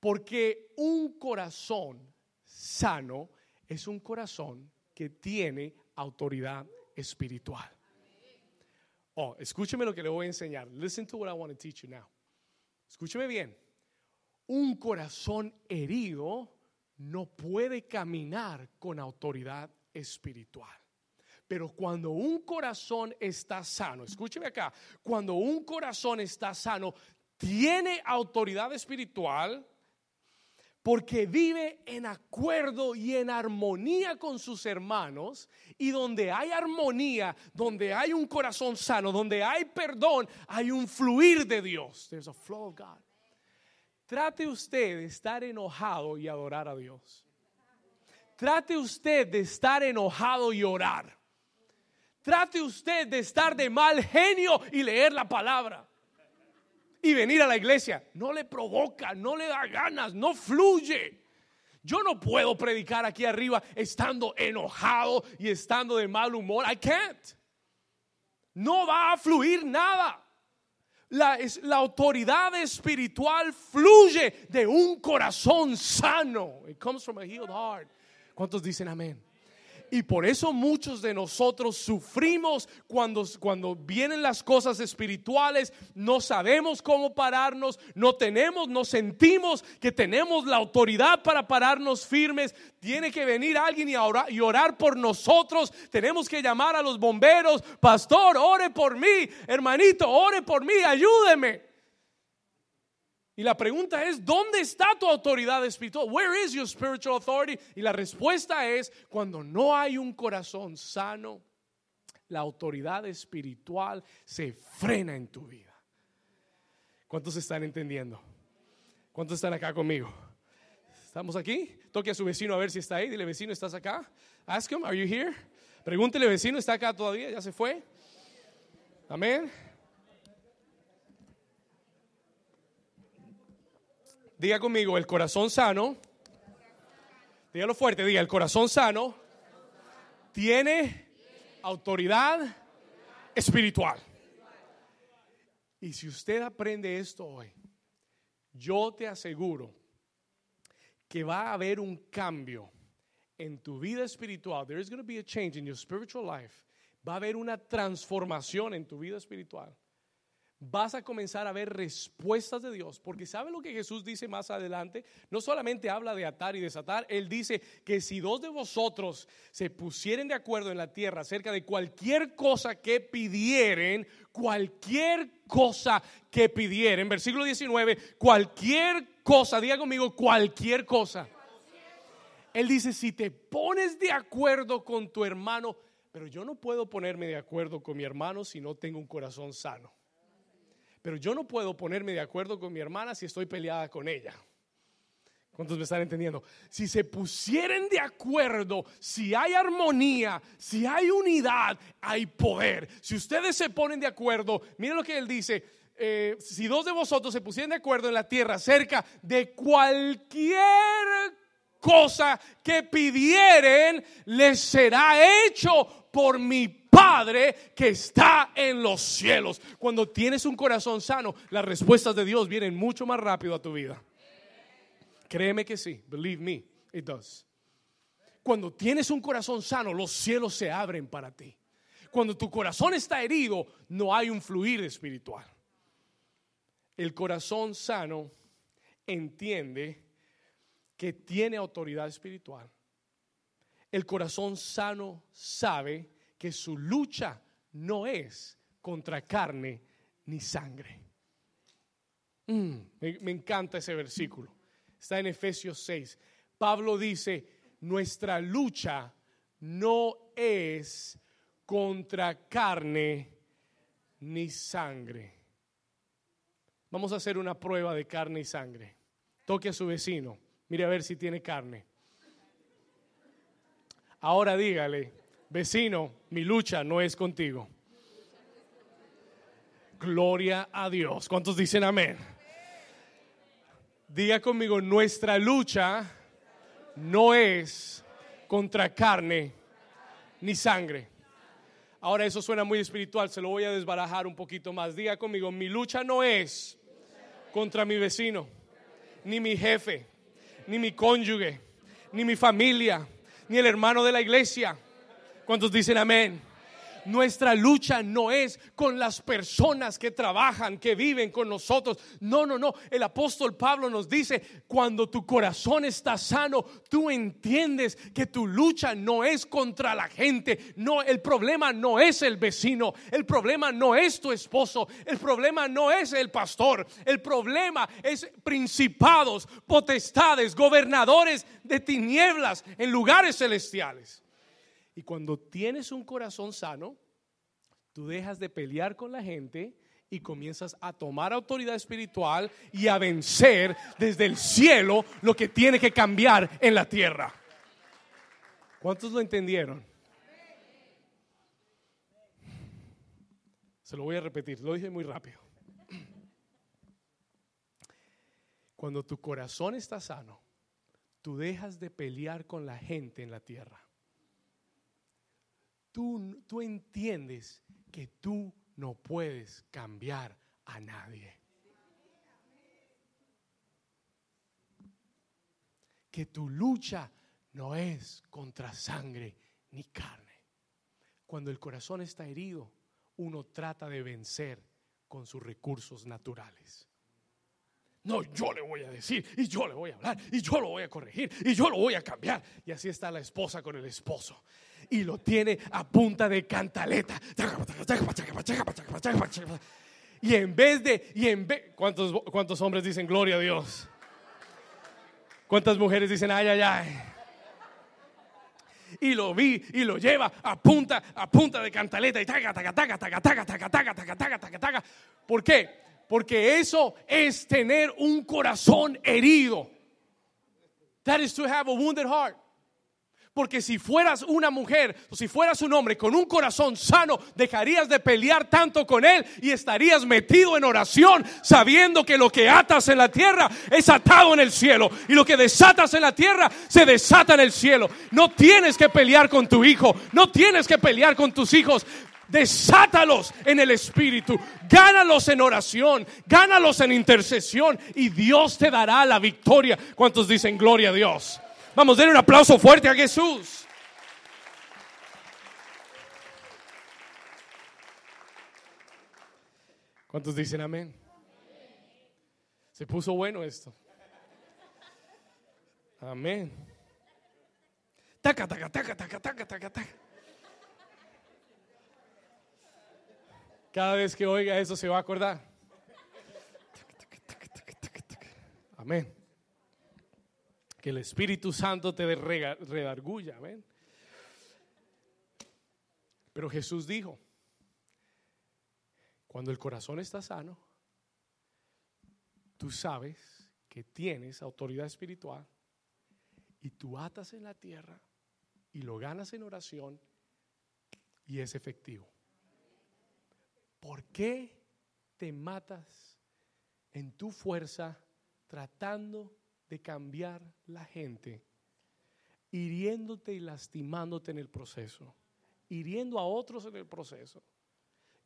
A: Porque un corazón sano es un corazón que tiene autoridad espiritual. Oh, escúcheme lo que le voy a enseñar. Listen to what I want to teach you now. Escúcheme bien. Un corazón herido no puede caminar con autoridad espiritual. Pero cuando un corazón está sano, escúcheme acá, cuando un corazón está sano, tiene autoridad espiritual porque vive en acuerdo y en armonía con sus hermanos. Y donde hay armonía, donde hay un corazón sano, donde hay perdón, hay un fluir de Dios. There's a flow of God. Trate usted de estar enojado y adorar a Dios. Trate usted de estar enojado y orar. Trate usted de estar de mal genio y leer la palabra. Y venir a la iglesia. No le provoca, no le da ganas, no fluye. Yo no puedo predicar aquí arriba estando enojado y estando de mal humor. I can't. No va a fluir nada. La, la, autoridad espiritual fluye de un corazón sano. It comes from a healed heart. ¿Cuántos dicen amén? Y por eso muchos de nosotros sufrimos cuando, cuando vienen las cosas espirituales, no sabemos cómo pararnos, no tenemos, no sentimos que tenemos la autoridad para pararnos firmes. Tiene que venir alguien y orar, y orar por nosotros. Tenemos que llamar a los bomberos, pastor, ore por mí, hermanito, ore por mí, ayúdeme. Y la pregunta es, ¿dónde está tu autoridad espiritual? Where is your spiritual authority? Y la respuesta es, cuando no hay un corazón sano, la autoridad espiritual se frena en tu vida. ¿Cuántos están entendiendo? ¿Cuántos están acá conmigo? ¿Estamos aquí? Toque a su vecino a ver si está ahí. Dile, vecino, ¿estás acá? Ask him, are you here? Pregúntele, vecino, ¿está acá todavía? ¿Ya se fue? Amén. Diga conmigo, el corazón sano. Dígalo fuerte, diga, el corazón sano tiene autoridad espiritual. Y si usted aprende esto hoy, yo te aseguro que va a haber un cambio en tu vida espiritual. There is going to be a change in your spiritual life. Va a haber una transformación en tu vida espiritual vas a comenzar a ver respuestas de Dios. Porque ¿sabe lo que Jesús dice más adelante? No solamente habla de atar y desatar, Él dice que si dos de vosotros se pusieren de acuerdo en la tierra acerca de cualquier cosa que pidieren, cualquier cosa que pidieren, versículo 19, cualquier cosa, diga conmigo, cualquier cosa. Él dice, si te pones de acuerdo con tu hermano, pero yo no puedo ponerme de acuerdo con mi hermano si no tengo un corazón sano. Pero yo no puedo ponerme de acuerdo con mi hermana si estoy peleada con ella. ¿Cuántos me están entendiendo? Si se pusieran de acuerdo, si hay armonía, si hay unidad, hay poder. Si ustedes se ponen de acuerdo, miren lo que él dice, eh, si dos de vosotros se pusieran de acuerdo en la tierra acerca de cualquier cosa que pidieren, les será hecho por mi Padre que está en los cielos. Cuando tienes un corazón sano, las respuestas de Dios vienen mucho más rápido a tu vida. Créeme que sí, believe me, it does. Cuando tienes un corazón sano, los cielos se abren para ti. Cuando tu corazón está herido, no hay un fluir espiritual. El corazón sano entiende que tiene autoridad espiritual. El corazón sano sabe que su lucha no es contra carne ni sangre. Mm, me, encanta ese versículo. Está en Efesios 6. Pablo dice, nuestra lucha no es contra carne ni sangre. Vamos a hacer una prueba de carne y sangre. Toque a su vecino. Mire a ver si tiene carne. Ahora dígale, Vecino, mi lucha no es contigo. Gloria a Dios. ¿Cuántos dicen amén? Diga conmigo, nuestra lucha no es contra carne ni sangre. Ahora eso suena muy espiritual, se lo voy a desbarajar un poquito más. Diga conmigo, mi lucha no es contra mi vecino, ni mi jefe, ni mi cónyuge, ni mi familia, ni el hermano de la iglesia. ¿Cuántos dicen amén? Nuestra lucha no es con las personas que trabajan, que viven con nosotros. No, no, no. El apóstol Pablo nos dice, cuando tu corazón está sano, tú entiendes que tu lucha no es contra la gente. No, el problema no es el vecino. El problema no es tu esposo. El problema no es el pastor. El problema es principados, potestades, gobernadores de tinieblas en lugares celestiales. Y cuando tienes un corazón sano, tú dejas de pelear con la gente y comienzas a tomar autoridad espiritual y a vencer desde el cielo lo que tiene que cambiar en la tierra. ¿Cuántos lo entendieron? Se lo voy a repetir, lo dije muy rápido. Cuando tu corazón está sano, tú dejas de pelear con la gente en la tierra tú, entiendes que tú no puedes cambiar a nadie. Que tu lucha no es contra sangre ni carne. Cuando el corazón está herido, uno trata de vencer con sus recursos naturales. No, yo le voy a decir y yo le voy a hablar y yo lo voy a corregir y yo lo voy a cambiar. Y así está la esposa con el esposo y lo tiene a punta de cantaleta. Y en vez de, y en ¿cuántos, ¿cuántos hombres dicen gloria a Dios? ¿Cuántas mujeres dicen ay, ay, ay? Y lo vi y lo lleva a punta, a punta de cantaleta y taca, taca, taca, taca, taca, taca, taca, taca, taca, taca, taca. ¿Por qué? Porque eso es tener un corazón herido. That is to have a wounded heart. Porque si fueras una mujer o si fueras un hombre con un corazón sano, dejarías de pelear tanto con él y estarías metido en oración sabiendo que lo que atas en la tierra es atado en el cielo y lo que desatas en la tierra se desata en el cielo. No tienes que pelear con tu hijo, no tienes que pelear con tus hijos. Desátalos en el espíritu, gánalos en oración, gánalos en intercesión y Dios te dará la victoria. ¿Cuántos dicen gloria a Dios? Vamos, denle un aplauso fuerte a Jesús. ¿Cuántos dicen amén? Se puso bueno esto. Amén. Taca, taca, taca, taca, taca, taca, taca. Cada vez que oiga eso se va a acordar. Amén que el Espíritu Santo te redarguya. ¿ven? Pero Jesús dijo, cuando el corazón está sano, tú sabes que tienes autoridad espiritual y tú atas en la tierra y lo ganas en oración y es efectivo. ¿Por qué te matas en tu fuerza tratando de cambiar la gente, hiriéndote y lastimándote en el proceso, hiriendo a otros en el proceso.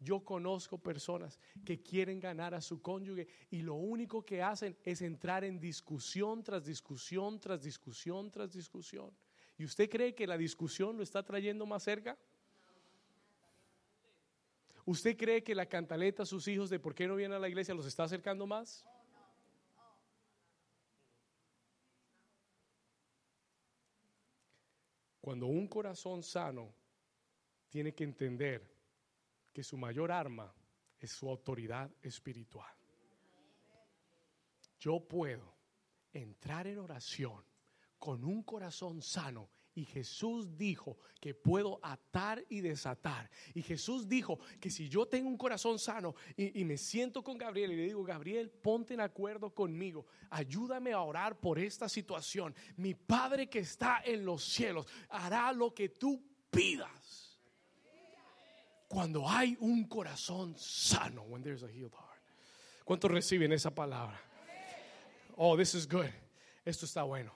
A: Yo conozco personas que quieren ganar a su cónyuge y lo único que hacen es entrar en discusión tras discusión, tras discusión, tras discusión. ¿Y usted cree que la discusión lo está trayendo más cerca? ¿Usted cree que la cantaleta a sus hijos de por qué no vienen a la iglesia los está acercando más? Cuando un corazón sano tiene que entender que su mayor arma es su autoridad espiritual. Yo puedo entrar en oración con un corazón sano y Jesús dijo que puedo atar y desatar. Y Jesús dijo que si yo tengo un corazón sano y, me siento con Gabriel y le digo, Gabriel, ponte en acuerdo conmigo, ayúdame a orar por esta situación. Mi Padre que está en los cielos hará lo que tú pidas. Cuando hay un corazón sano, when there's a healed heart. ¿Cuántos reciben esa palabra? Oh, this is good. Esto está bueno.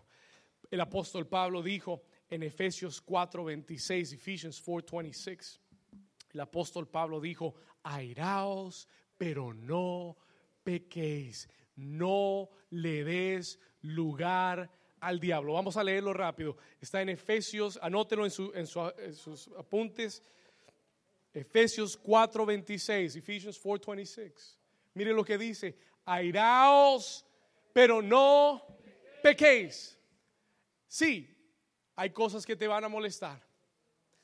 A: El apóstol Pablo dijo, en Efesios 4:26, Ephesians 4:26. El apóstol Pablo dijo, airaos, pero no pequéis, no le des lugar al diablo. Vamos a leerlo rápido. Está en Efesios, anótelo en, en, sus apuntes. Efesios 4:26, Ephesians 4:26. Mire lo que dice, airaos, pero no pequéis. Sí, hay cosas que te van a molestar.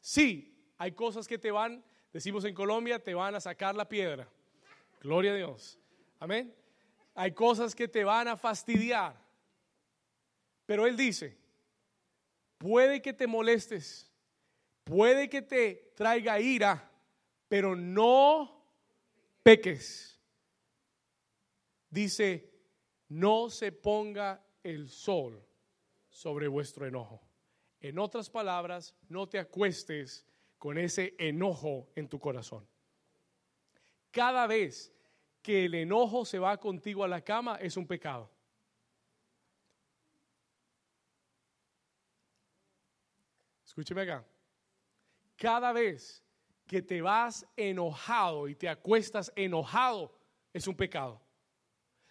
A: Sí, hay cosas que te van, decimos en Colombia, te van a sacar la piedra. Gloria a Dios. Amén. Hay cosas que te van a fastidiar. Pero Él dice, puede que te molestes, puede que te traiga ira, pero no peques. Dice, no se ponga el sol sobre vuestro enojo. En otras palabras, no te acuestes con ese enojo en tu corazón. Cada vez que el enojo se va contigo a la cama es un pecado. Escúcheme acá. Cada vez que te vas enojado y te acuestas enojado, es un pecado.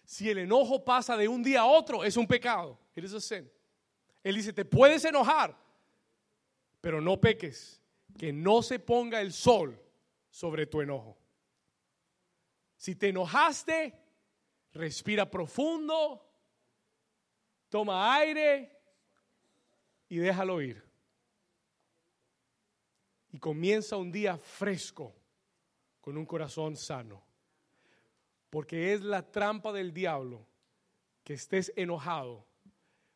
A: Si el enojo pasa de un día a otro, es un pecado. It is. Él dice, te puedes enojar, pero no peques. Que no se ponga el sol sobre tu enojo. Si te enojaste, respira profundo, toma aire y déjalo ir y comienza un día fresco con un corazón sano. Porque es la trampa del diablo que estés enojado,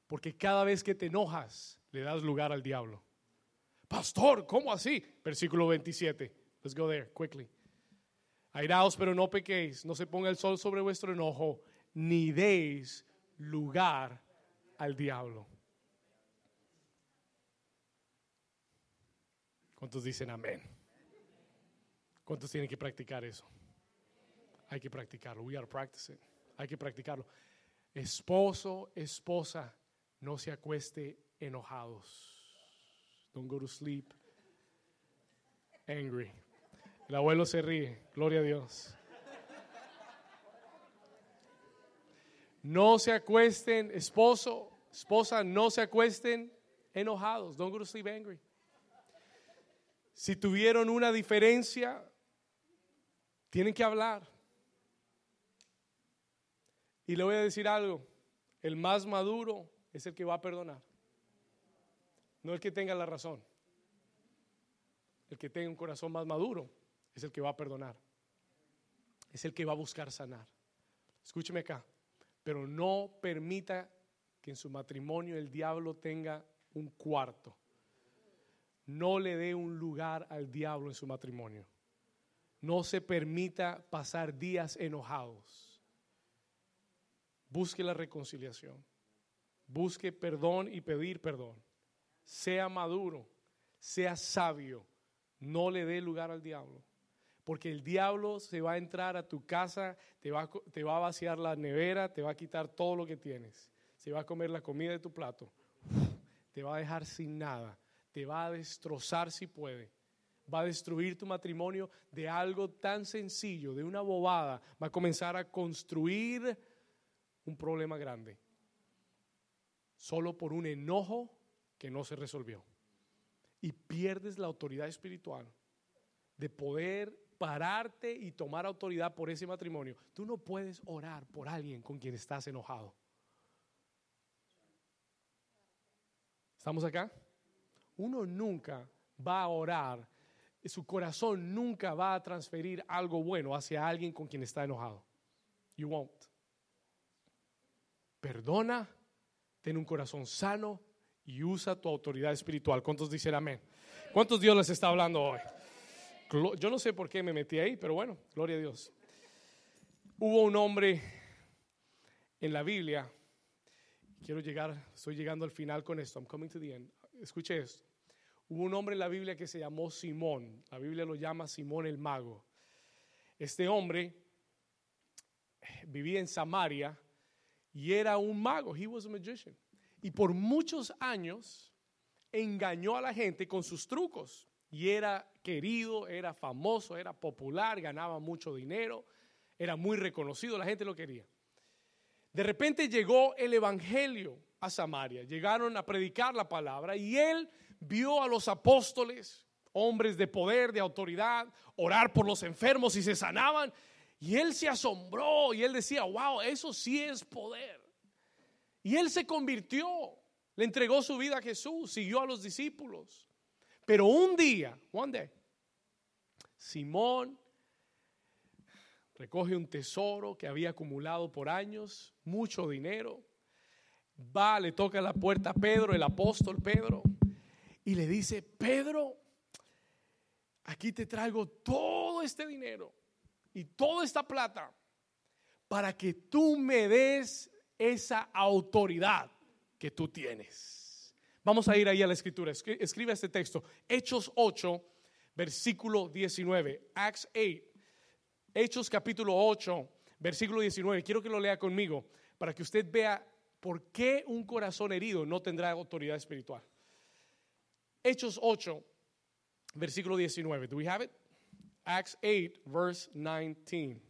A: porque cada vez que te enojas le das lugar al diablo. Pastor, ¿cómo así? Versículo 27. Let's go there quickly. Airaos, pero no pequéis, no se ponga el sol sobre vuestro enojo, ni deis lugar al diablo. ¿Cuántos dicen amén? ¿Cuántos tienen que practicar eso? Hay que practicarlo. We practice it. Hay que practicarlo. Esposo, esposa, no se acueste enojados. Don't go to sleep angry. El abuelo se ríe. Gloria a Dios. No se acuesten, esposo, esposa, no se acuesten enojados. Don't go to sleep angry. Si tuvieron una diferencia, tienen que hablar. Y le voy a decir algo, el más maduro es el que va a perdonar, no el que tenga la razón. El que tenga un corazón más maduro es el que va a perdonar, es el que va a buscar sanar. Escúcheme acá, pero no permita que en su matrimonio el diablo tenga un cuarto no le dé un lugar al diablo en su matrimonio. No se permita pasar días enojados. Busque la reconciliación. Busque perdón y pedir perdón. Sea maduro, sea sabio. No le dé lugar al diablo. Porque el diablo se va a entrar a tu casa, te va, a vaciar la nevera, te va a quitar todo lo que tienes. Se va a comer la comida de tu plato. Te va a dejar sin nada te va a destrozar si puede. Va a destruir tu matrimonio de algo tan sencillo, de una bobada. Va a comenzar a construir un problema grande. Solo por un enojo que no se resolvió. Y pierdes la autoridad espiritual de poder pararte y tomar autoridad por ese matrimonio. Tú no puedes orar por alguien con quien estás enojado. ¿Estamos acá? uno nunca va a orar, su corazón nunca va a transferir algo bueno hacia alguien con quien está enojado. You won't. Perdona, ten un corazón sano y usa tu autoridad espiritual. ¿Cuántos dicen amén? ¿Cuántos Dios les está hablando hoy? Yo no sé por qué me metí ahí, pero bueno, gloria a Dios. Hubo un hombre en la Biblia, quiero llegar, estoy llegando al final con esto, I'm coming to the end escuche esto. Hubo un hombre en la Biblia que se llamó Simón. La Biblia lo llama Simón el mago. Este hombre vivía en Samaria y era un mago. He was a magician. Y por muchos años engañó a la gente con sus trucos. y era querido, era famoso, era popular, ganaba mucho dinero, era muy reconocido, la gente lo quería. De repente llegó el Evangelio a Samaria, llegaron a predicar la palabra y él vio a los apóstoles, hombres de poder, de autoridad, orar por los enfermos y se sanaban. Y él se asombró y él decía, wow, eso sí es poder. Y él se convirtió, le entregó su vida a Jesús, siguió a los discípulos. Pero un día, one day, Simón recoge un tesoro que había acumulado por años, mucho dinero, va, le toca la puerta a Pedro, el apóstol Pedro, y le dice, Pedro, aquí te traigo todo este dinero y toda esta plata para que tú me des esa autoridad que tú tienes. Vamos a ir ahí a la escritura. Escribe este texto. Hechos 8, versículo 19. Acts 8. Hechos capítulo 8, versículo 19. Quiero que lo lea conmigo para que usted vea por qué un corazón herido no tendrá autoridad espiritual. Hechos 8, versículo 19. Do we have it? Acts 8, verse 19.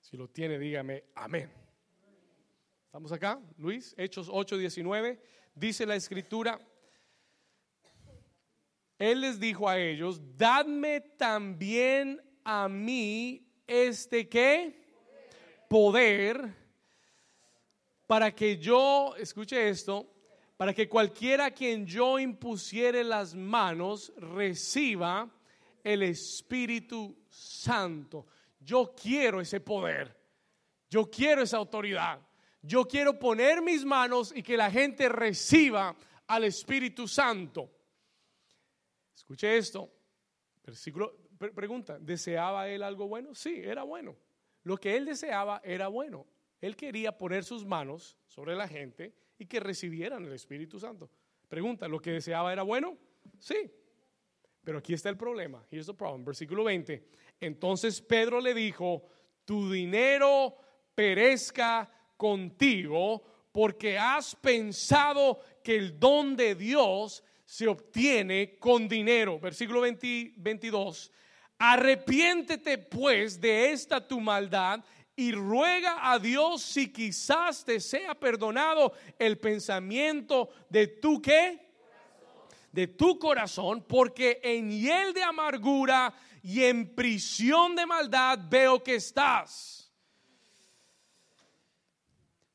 A: Si lo tiene, dígame amén. ¿Estamos acá? Luis, Hechos 8, 19. Dice la escritura. Él les dijo a ellos, dadme también a mí este qué? Poder para que yo, escuche esto, para que cualquiera a quien yo impusiere las manos reciba el Espíritu Santo. Yo quiero ese poder, yo quiero esa autoridad, yo quiero poner mis manos y que la gente reciba al Espíritu Santo. Escuche esto, versículo, pregunta, ¿deseaba él algo bueno? Sí, era bueno. Lo que él deseaba era bueno. Él quería poner sus manos sobre la gente que recibieran el Espíritu Santo. Pregunta, ¿lo que deseaba era bueno? Sí. Pero aquí está el problema. Here's the problem. Versículo 20. Entonces Pedro le dijo, tu dinero perezca contigo porque has pensado que el don de Dios se obtiene con dinero. Versículo 22. Arrepiéntete pues de esta tu maldad y ruega a Dios si quizás te sea perdonado el pensamiento de tu qué? De tu corazón, porque en hiel de amargura y en prisión de maldad veo que estás.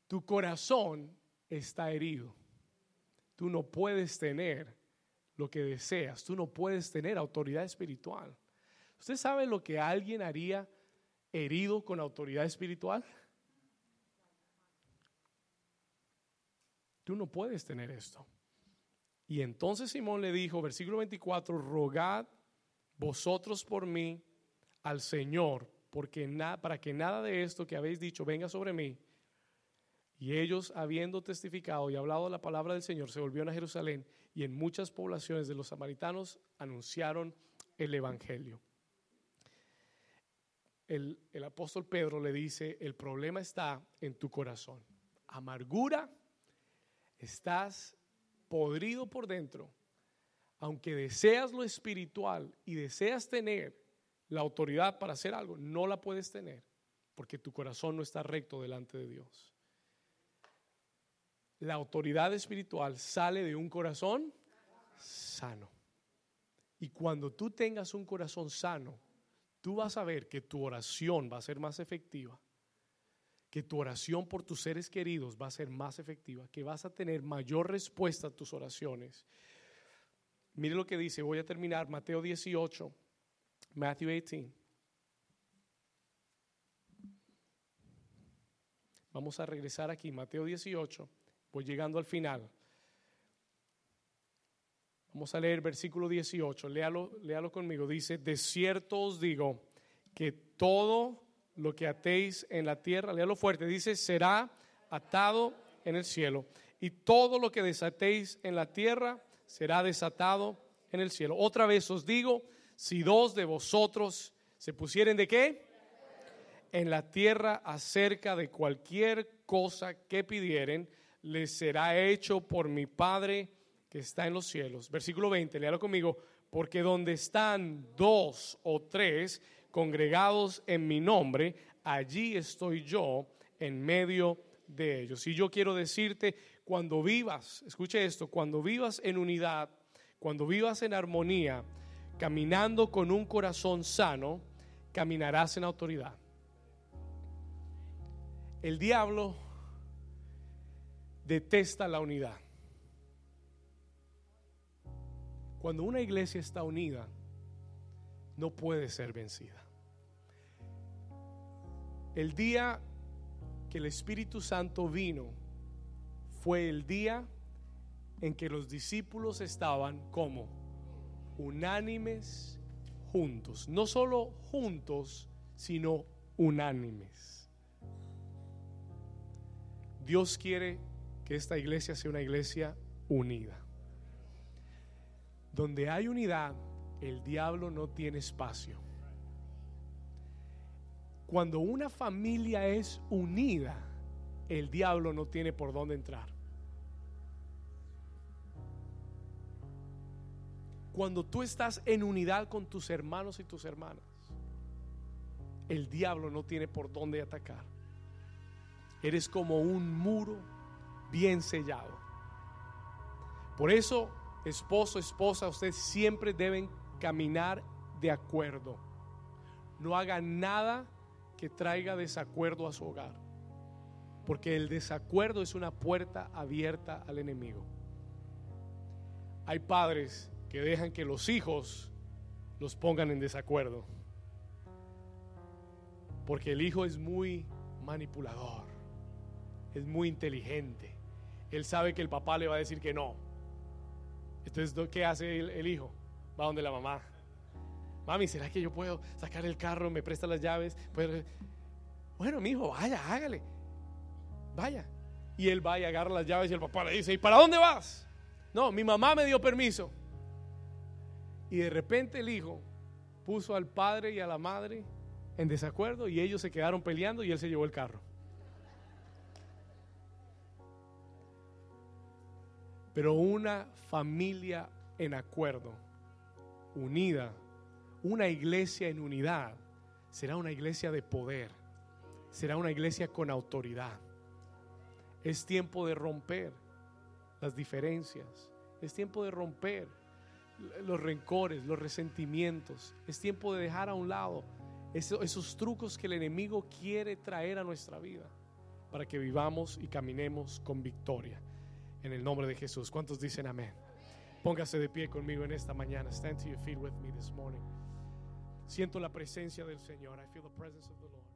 A: Tu corazón está herido. Tú no puedes tener lo que deseas. Tú no puedes tener autoridad espiritual. ¿Usted sabe lo que alguien haría? Herido con autoridad espiritual? Tú no puedes tener esto. Y entonces Simón le dijo, versículo 24, rogad vosotros por mí al Señor, porque para que nada de esto que habéis dicho venga sobre mí. Y ellos, habiendo testificado y hablado la palabra del Señor, se volvieron a Jerusalén y en muchas poblaciones de los samaritanos anunciaron el Evangelio el, apóstol Pedro le dice, el problema está en tu corazón. Amargura, estás podrido por dentro. Aunque deseas lo espiritual y deseas tener la autoridad para hacer algo, no la puedes tener porque tu corazón no está recto delante de Dios. La autoridad espiritual sale de un corazón sano. Y cuando tú tengas un corazón sano, tú vas a ver que tu oración va a ser más efectiva, que tu oración por tus seres queridos va a ser más efectiva, que vas a tener mayor respuesta a tus oraciones. Mire lo que dice, voy a terminar, Mateo 18, Matthew 18. Vamos a regresar aquí, Mateo 18, voy llegando al final. Vamos a leer versículo 18, léalo, léalo conmigo. Dice, de cierto os digo que todo lo que atéis en la tierra, léalo fuerte, dice, será atado en el cielo. Y todo lo que desatéis en la tierra será desatado en el cielo. Otra vez os digo, si dos de vosotros se pusieren de qué? En la tierra acerca de cualquier cosa que pidieren, les será hecho por mi Padre que está en los cielos. Versículo 20, léalo conmigo, porque donde están dos o tres congregados en mi nombre, allí estoy yo en medio de ellos. Y yo quiero decirte, cuando vivas, escuche esto, cuando vivas en unidad, cuando vivas en armonía, caminando con un corazón sano, caminarás en autoridad. El diablo detesta la unidad. Cuando una iglesia está unida, no puede ser vencida. El día que el Espíritu Santo vino fue el día en que los discípulos estaban como unánimes juntos. No solo juntos, sino unánimes. Dios quiere que esta iglesia sea una iglesia unida. Donde hay unidad, el diablo no tiene espacio. Cuando una familia es unida, el diablo no tiene por dónde entrar. Cuando tú estás en unidad con tus hermanos y tus hermanas, el diablo no tiene por dónde atacar. Eres como un muro bien sellado. Por eso, esposo, esposa, ustedes siempre deben caminar de acuerdo. No hagan nada que traiga desacuerdo a su hogar. Porque el desacuerdo es una puerta abierta al enemigo. Hay padres que dejan que los hijos los pongan en desacuerdo. Porque el hijo es muy manipulador, es muy inteligente. Él sabe que el papá le va a decir que no. Entonces, ¿qué hace el, hijo? Va donde la mamá. Mami, ¿será que yo puedo sacar el carro? ¿Me presta las llaves? Bueno, mi hijo, vaya, hágale. Vaya. Y él va y agarra las llaves y el papá le dice, ¿y para dónde vas? No, mi mamá me dio permiso. Y de repente el hijo puso al padre y a la madre en desacuerdo y ellos se quedaron peleando y él se llevó el carro. Pero una familia en acuerdo, unida, una iglesia en unidad, será una iglesia de poder, será una iglesia con autoridad. Es tiempo de romper las diferencias, es tiempo de romper los rencores, los resentimientos, es tiempo de dejar a un lado esos, esos trucos que el enemigo quiere traer a nuestra vida para que vivamos y caminemos con victoria. En el nombre de Jesús. ¿Cuántos dicen amén? Póngase de pie conmigo en esta mañana. Stand to your feet with me this morning. Siento la presencia del Señor. I feel the presence of the Lord.